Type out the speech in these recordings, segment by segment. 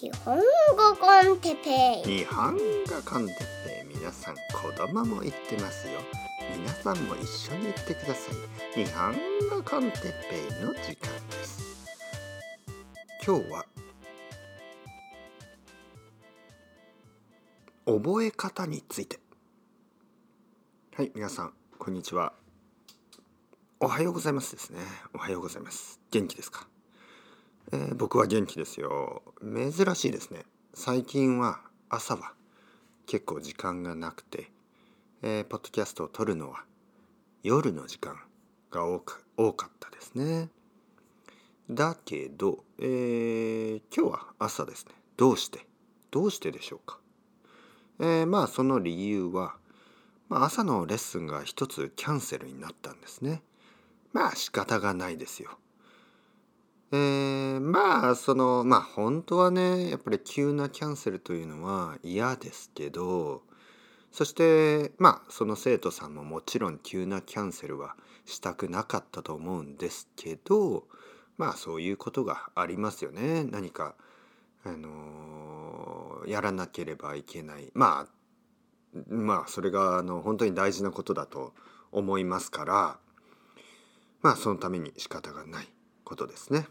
日本語コンテペイ。日本語コンテッペイ。皆さん子供も言ってますよ。皆さんも一緒に言ってください。日本語コンテッペイの時間です。今日は覚え方について。はい皆さんこんにちは。おはようございますですね。おはようございます。元気ですか？えー僕は元気ですよ。珍しいですね。最近は朝は結構時間がなくて、えーポッドキャストを撮るのは夜の時間が多く多かったですね。だけど、えー今日は朝ですね。どうして？どうしてでしょうか、えーまあその理由は、まあ、朝のレッスンが一つキャンセルになったんですね。まあ仕方がないですよ。えーまあそのまあ本当はねやっぱり急なキャンセルというのは嫌ですけどそしてまあその生徒さんももちろん急なキャンセルはしたくなかったと思うんですけどまあそういうことがありますよね何かあのやらなければいけないまあまあそれがあの本当に大事なことだと思いますからまあそのために仕方がないことですね。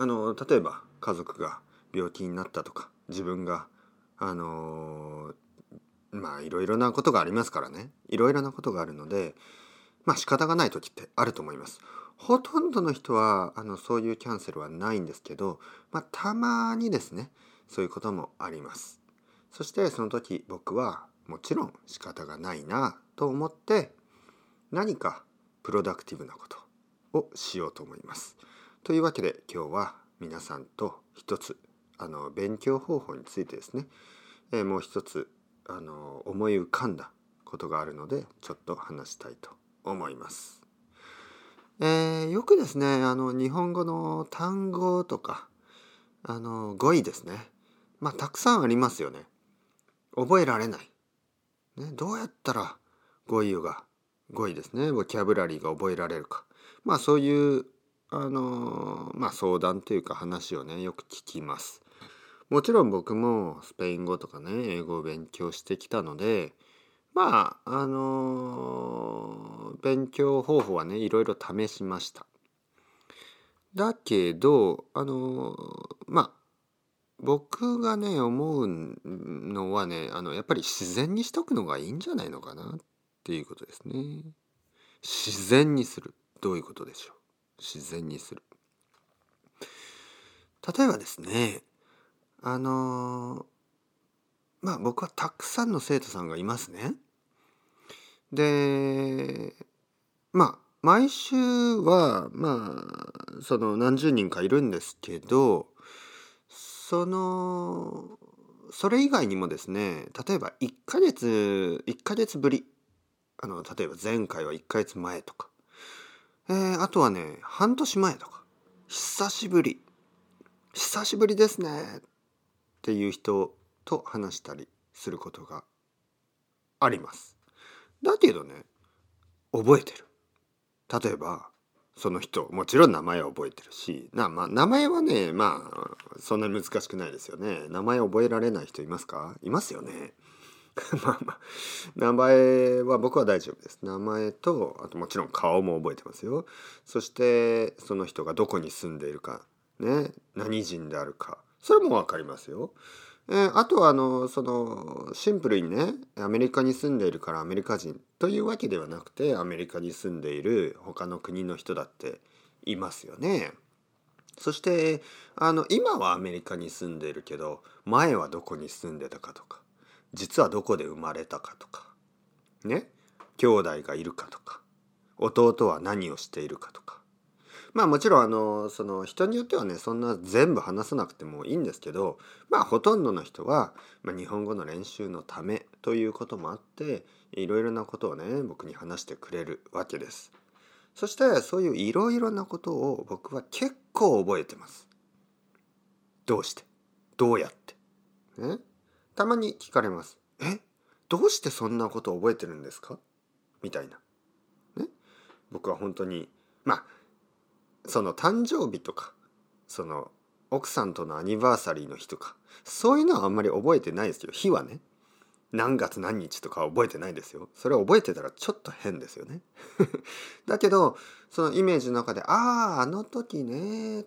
あの例えば家族が病気になったとか自分があのまあいろいろなことがありますからねいろいろなことがあるのでまあ仕方がない時ってあると思います。ほとんどの人はあのそういうキャンセルはないんですけど、まあ、たまにですねそういうこともあります。そしてその時僕はもちろん仕方がないなと思って何かプロダクティブなことをしようと思います。というわけで今日は皆さんと一つあの勉強方法についてですね、えーもう一つあの思い浮かんだことがあるのでちょっと話したいと思います。えーよくですねあの日本語の単語とかあの語彙ですねまあたくさんありますよね。覚えられない。ね、どうやったら語彙が語彙ですねボキャブラリーが覚えられるかまあそういうあのまあ相談というか話をねよく聞きます。もちろん僕もスペイン語とかね英語を勉強してきたのでまああの勉強方法はねいろいろ試しました。だけどあのまあ僕がね思うのはねあのやっぱり自然にしとくのがいいんじゃないのかなっていうことですね。自然にするどういうことでしょう？自然にする。例えばですねあのまあ僕はたくさんの生徒さんがいますね。でまあ毎週はまあその何十人かいるんですけどそのそれ以外にもですね例えば1ヶ月1ヶ月ぶりあの例えば前回は1ヶ月前とか、えーあとはね半年前とか久しぶり久しぶりですねっていう人と話したりすることがあります。だけどね覚えてる。例えばその人もちろん名前は覚えてるしな、まあ、名前はねまあそんなに難しくないですよね。名前覚えられない人いますか？いますよね。まあまあ名前は僕は大丈夫です。名前とあともちろん顔も覚えてますよ。そしてその人がどこに住んでいるかね何人であるかそれも分かりますよ。えーあとはあのそのシンプルにねアメリカに住んでいるからアメリカ人というわけではなくてアメリカに住んでいる他の国の人だっていますよね。そしてあの今はアメリカに住んでいるけど前はどこに住んでたかとか実はどこで生まれたかとかね兄弟がいるかとか弟は何をしているかとかまあもちろんあのその人によってはねそんな全部話さなくてもいいんですけどまあほとんどの人は、まあ、日本語の練習のためということもあっていろいろなことをね僕に話してくれるわけです。そしてそういういろいろなことを僕は結構覚えてます。どうして？どうやって？ね？たまに聞かれます。え？どうしてそんなこと覚えてるんですか？みたいな。ね？僕は本当にまあその誕生日とかその奥さんとのアニバーサリーの日とかそういうのはあんまり覚えてないですよ。日はね。何月何日とか覚えてないですよ。それ覚えてたらちょっと変ですよね。だけどそのイメージの中であああの時ね。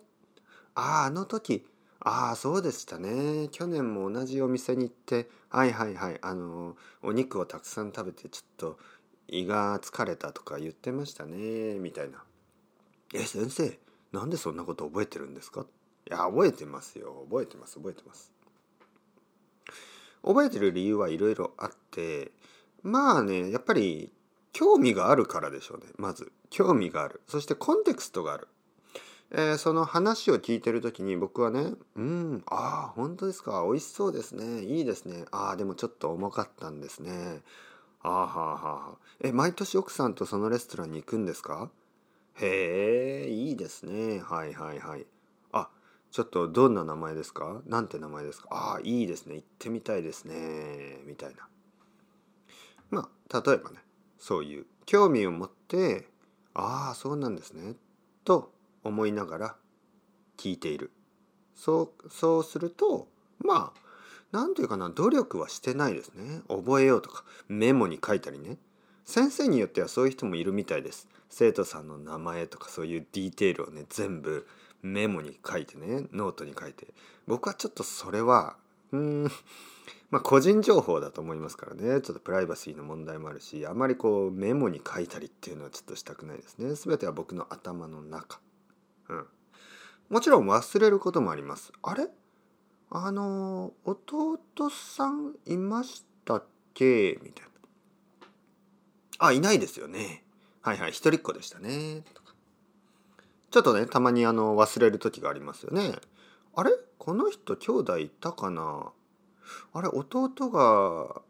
あああの時。ああそうでしたね。去年も同じお店に行ってはいはいはいあのお肉をたくさん食べてちょっと胃が疲れたとか言ってましたねみたいな「え先生なんでそんなこと覚えてるんですか?」いや覚えてますよ。覚えてます覚えてます。覚えてる理由はいろいろあってまあねやっぱり興味があるからでしょうねまず。興味がある。そしてコンテクストがある。えー、その話を聞いてる時に僕はね「うんああ本当ですか美味しそうですねいいですねああでもちょっと重かったんですねああはあはあえ毎年奥さんとそのレストランに行くんですか？へえいいですねはいはいはい。あちょっとどんな名前ですか？なんて名前ですか？ああいいですね行ってみたいですねみたいな。まあ例えばねそういう興味を持ってああそうなんですねと思いながら聞いている。そうそうするとまあ何て言うかな努力はしてないですね。覚えようとかメモに書いたりね。先生によってはそういう人もいるみたいです。生徒さんの名前とかそういうディテールをね全部メモに書いてねノートに書いて。僕はちょっとそれはうんまあ個人情報だと思いますからね。ちょっとプライバシーの問題もあるしあまりこうメモに書いたりっていうのはちょっとしたくないですね。全ては僕の頭の中。うん。もちろん忘れることもあります。あれ？あの、弟さんいましたっけ？みたいな。あ、いないですよね。はいはい、一人っ子でしたね。とか。ちょっとね、たまにあの、忘れる時がありますよね。あれ？この人兄弟いたかな？あれ弟が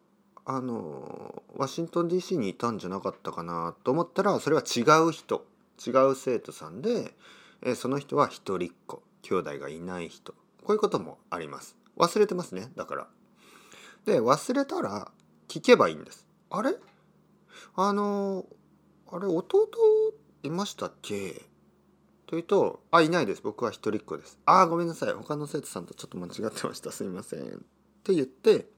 あのワシントン DC にいたんじゃなかったかな？と思ったらそれは違う人違う生徒さんでえその人は一人っ子兄弟がいない人。こういうこともあります。忘れてますね。だから。で忘れたら聞けばいいんです。あれ？あのあれ弟いましたっけ？というと「あいないです。僕は一人っ子です」「ああごめんなさい。他の生徒さんとちょっと間違ってました。すいません」って言って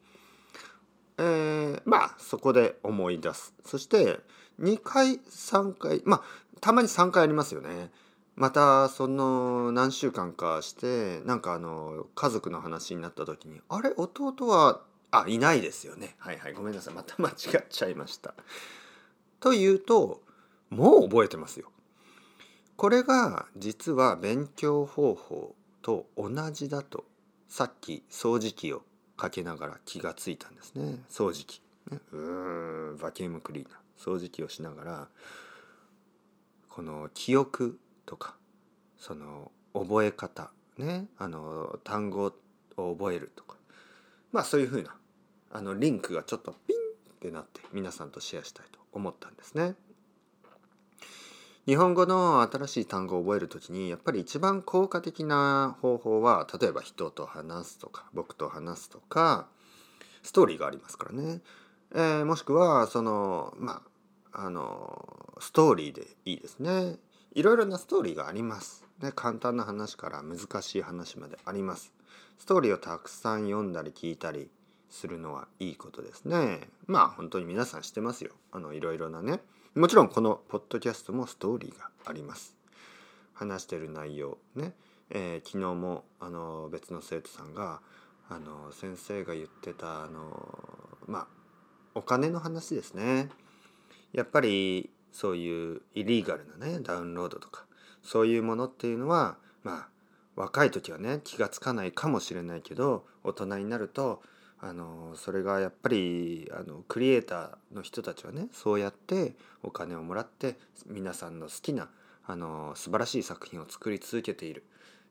えー、まあそこで思い出す。そして2回3回まあたまに3回ありますよね。またその何週間かしてなんかあの家族の話になった時に「あれ？弟はあいないですよね。はいはい。ごめんなさい。また間違っちゃいました」というともう覚えてますよ。これが実は勉強方法と同じだとさっき掃除機をかけながら気がついたんですね。掃除機、うーんバキュームクリーナー。掃除機をしながらこの記憶とかその覚え方ねあの単語を覚えるとかまあそういうふうなあのリンクがちょっとピンってなって皆さんとシェアしたいと思ったんですね。日本語の新しい単語を覚える時にやっぱり一番効果的な方法は例えば人と話すとか僕と話すとかストーリーがありますからね、えー、もしくはそのまああのストーリーでいいですねいろいろなストーリーがあります。ね、簡単な話から難しい話まであります。ストーリーをたくさん読んだり聞いたりするのはいいことですね。まあ本当に皆さん知ってますよ。あのいろいろなね。もちろんこのポッドキャストもストーリーがあります。話してる内容ね。えー、昨日もあの別の生徒さんがあの先生が言ってたあのまあお金の話ですね。やっぱりそういうイリーガルなねダウンロードとかそういうものっていうのはまあ若い時はね気が付かないかもしれないけど大人になるとあのそれがやっぱりあのクリエイターの人たちはねそうやってお金をもらって皆さんの好きなあの素晴らしい作品を作り続けている。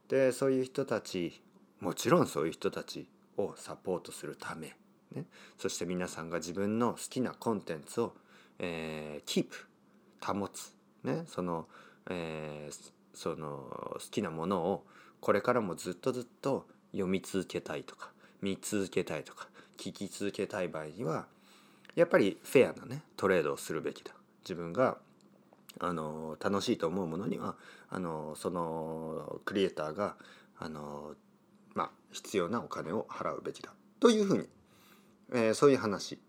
でそういう人たちもちろんそういう人たちをサポートするため、ね、そして皆さんが自分の好きなコンテンツを、えー、キープ保つ、ね、その,、えー、その好きなものをこれからもずっとずっと読み続けたいとか見続けたいとか聞き続けたい場合にはやっぱりフェアなねトレードをするべきだ。自分があの楽しいと思うものにはあのそのクリエイターがあのまあ必要なお金を払うべきだ。というふうに、えー、そういう話。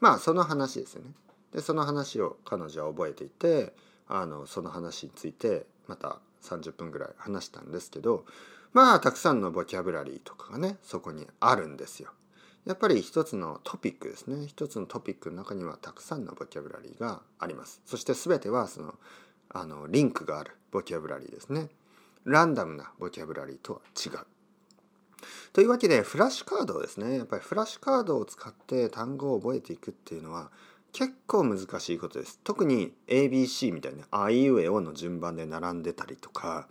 まあその話ですよね。でその話を彼女は覚えていてあのその話についてまた30分ぐらい話したんですけどまあたくさんのボキャブラリーとかがねそこにあるんですよ。やっぱり一つのトピックですね。一つのトピックの中にはたくさんのボキャブラリーがあります。そして全てはそのあのリンクがあるボキャブラリーですね。ランダムなボキャブラリーとは違う。というわけでフラッシュカードをですねやっぱりフラッシュカードを使って単語を覚えていくっていうのは結構難しいことです。特に ABC みたいなあいうえおの順番で並んでたりとか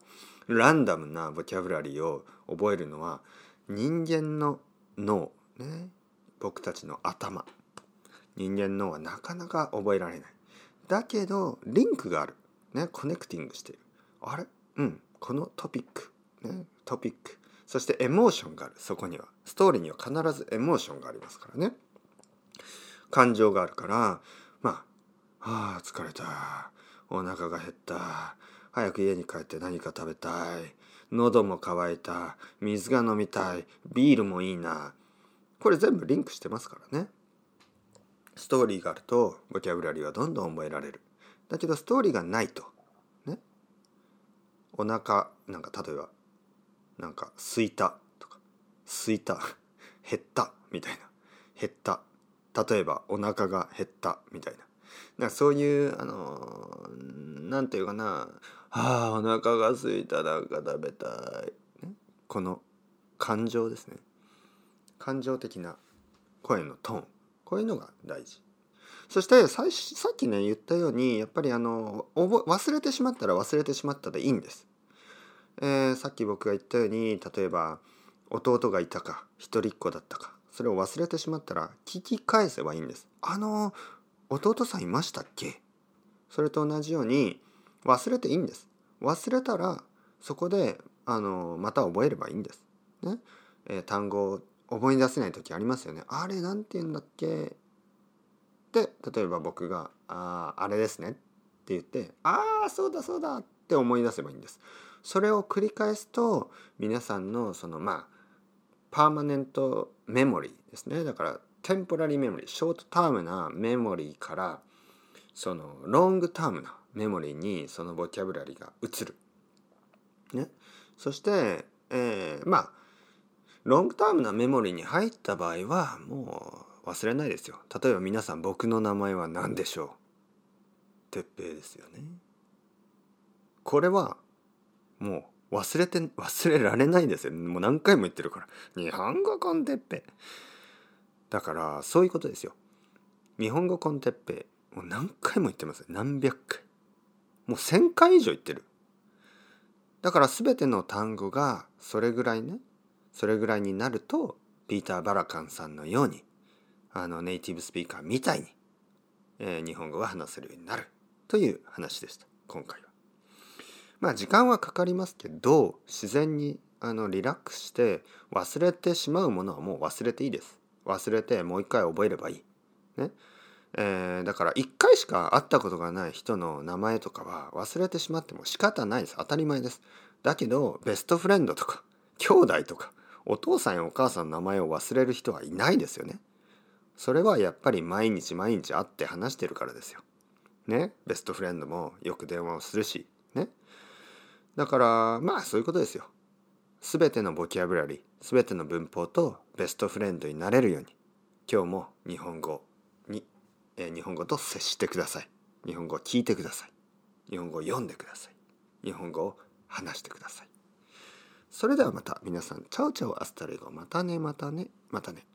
ランダムなボキャブラリーを覚えるのは人間の脳ね僕たちの頭人間脳はなかなか覚えられない。だけどリンクがある。ねコネクティングしている。あれ？うん。このトピック。ねトピック。そしてエモーションがある。そこには。ストーリーには必ずエモーションがありますからね。感情があるからまああ疲れた。お腹が減った。早く家に帰って何か食べたい。喉も渇いた。水が飲みたい。ビールもいいな。これ全部リンクしてますからね。ストーリーがあるとボキャブラリーはどんどん覚えられる。だけどストーリーがないと。ね。お腹なんか例えばなんかすいたとか。すいた。減った。みたいな。減った。例えばお腹が減ったみたいな。なそういうあの何て言うかな「ああお腹がすいたなんか食べたい」ね、この感情ですね。感情的な声のトーン。こういうのが大事。そしてささっきね言ったようにやっぱりあの忘れてしまったら忘れてしまったでいいんです、えー、さっき僕が言ったように例えば弟がいたか一人っ子だったか。それを忘れてしまったら聞き返せばいいんです。あの弟さんいましたっけ？それと同じように忘れていいんです。忘れたらそこであのまた覚えればいいんです、ね？えー、単語を思い出せない時ありますよね。あれなんて言うんだっけ？で例えば僕が「あああれですね」って言って「ああそうだそうだ」って思い出せばいいんです。それを繰り返すと皆さんのそのまあパーマネントメモリーですねだからテンポラリーメモリーショートタームなメモリーからそのロングタームなメモリーにそのボキャブラリーが移る。ね、そして、えー、まあロングタームなメモリーに入った場合はもう忘れないですよ。例えば皆さん僕の名前は何でしょう鉄平ですよね。これはもう忘れて忘れられないですよ。もう何回も言ってるから。日本語コンテッペだからそういうことですよ。日本語コンテッペもう何回も言ってます。何百回。もう1,000回以上言ってる。だから全ての単語がそれぐらいねそれぐらいになるとピーター・バラカンさんのようにあのネイティブスピーカーみたいに、えー、日本語が話せるようになるという話でした今回は。まあ時間はかかりますけど自然にあのリラックスして忘れてしまうものはもう忘れていいです。忘れてもう一回覚えればいい。ね。えー、だから一回しか会ったことがない人の名前とかは忘れてしまっても仕方ないです当たり前ですだけどベストフレンドとか兄弟とかお父さんやお母さんの名前を忘れる人はいないですよね。それはやっぱり毎日毎日会って話してるからですよ。ね。ベストフレンドもよく電話をするし。ね。だからまあそういうことですよ。すべてのボキャブラリー、すべての文法とベストフレンドになれるように今日も日本語に、えー、日本語と接してください。日本語を聞いてください。日本語を読んでください。日本語を話してください。それではまた皆さん、 chao chao hasta luego。またね、またね、またね。